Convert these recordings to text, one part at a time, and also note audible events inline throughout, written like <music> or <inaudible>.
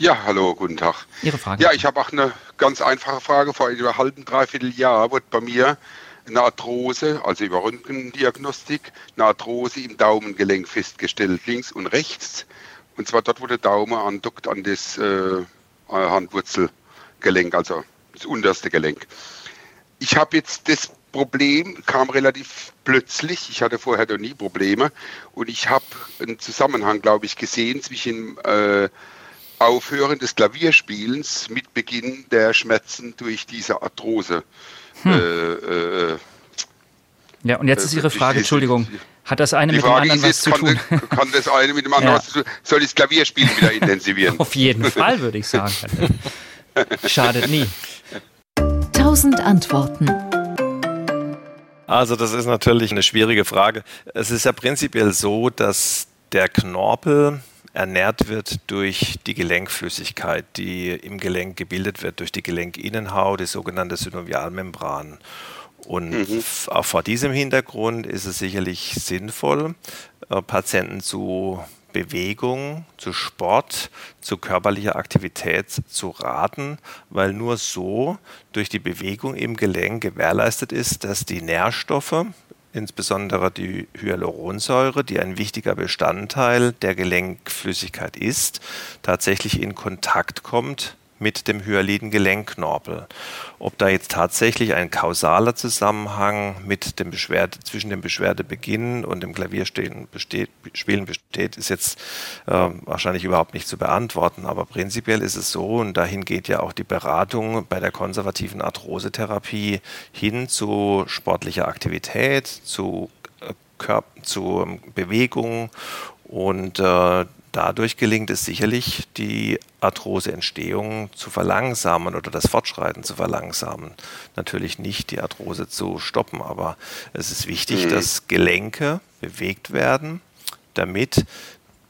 Ja, hallo, guten Tag. Ihre Frage. Ja, ich habe auch eine ganz einfache Frage. Vor einem halben, dreiviertel Jahr wurde bei mir eine Arthrose, also über Röntgendiagnostik, eine Arthrose im Daumengelenk festgestellt, links und rechts. Und zwar dort, wo der Daumen andockt an das äh, Handwurzelgelenk, also das unterste Gelenk. Ich habe jetzt das Problem, kam relativ plötzlich. Ich hatte vorher noch nie Probleme. Und ich habe einen Zusammenhang, glaube ich, gesehen zwischen äh, Aufhören des Klavierspielens mit Beginn der Schmerzen durch diese Arthrose. Hm. Äh, äh, ja, und jetzt ist Ihre Frage, Entschuldigung, hat das eine mit dem anderen was zu tun? Kann, kann das eine mit dem <laughs> anderen ja. was zu tun? Soll ich das Klavierspielen wieder intensivieren? <laughs> Auf jeden Fall, würde ich sagen. <laughs> Schadet nie. Tausend Antworten. Also das ist natürlich eine schwierige Frage. Es ist ja prinzipiell so, dass der Knorpel ernährt wird durch die Gelenkflüssigkeit, die im Gelenk gebildet wird, durch die Gelenkinnenhaut, die sogenannte Synovialmembran. Und mhm. auch vor diesem Hintergrund ist es sicherlich sinnvoll, äh, Patienten zu Bewegung, zu Sport, zu körperlicher Aktivität zu raten, weil nur so durch die Bewegung im Gelenk gewährleistet ist, dass die Nährstoffe, insbesondere die Hyaluronsäure, die ein wichtiger Bestandteil der Gelenkflüssigkeit ist, tatsächlich in Kontakt kommt mit dem hyaliden Gelenkknorpel. Ob da jetzt tatsächlich ein kausaler Zusammenhang mit dem Beschwerde, zwischen dem Beschwerdebeginn und dem Klavierspielen besteht, besteht, ist jetzt äh, wahrscheinlich überhaupt nicht zu beantworten. Aber prinzipiell ist es so, und dahin geht ja auch die Beratung bei der konservativen Arthrosetherapie hin zu sportlicher Aktivität, zu, äh, zu Bewegung und äh, Dadurch gelingt es sicherlich, die Arthroseentstehung zu verlangsamen oder das Fortschreiten zu verlangsamen. Natürlich nicht die Arthrose zu stoppen, aber es ist wichtig, mhm. dass Gelenke bewegt werden, damit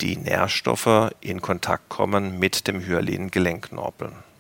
die Nährstoffe in Kontakt kommen mit dem hyalinen Gelenkknorpel.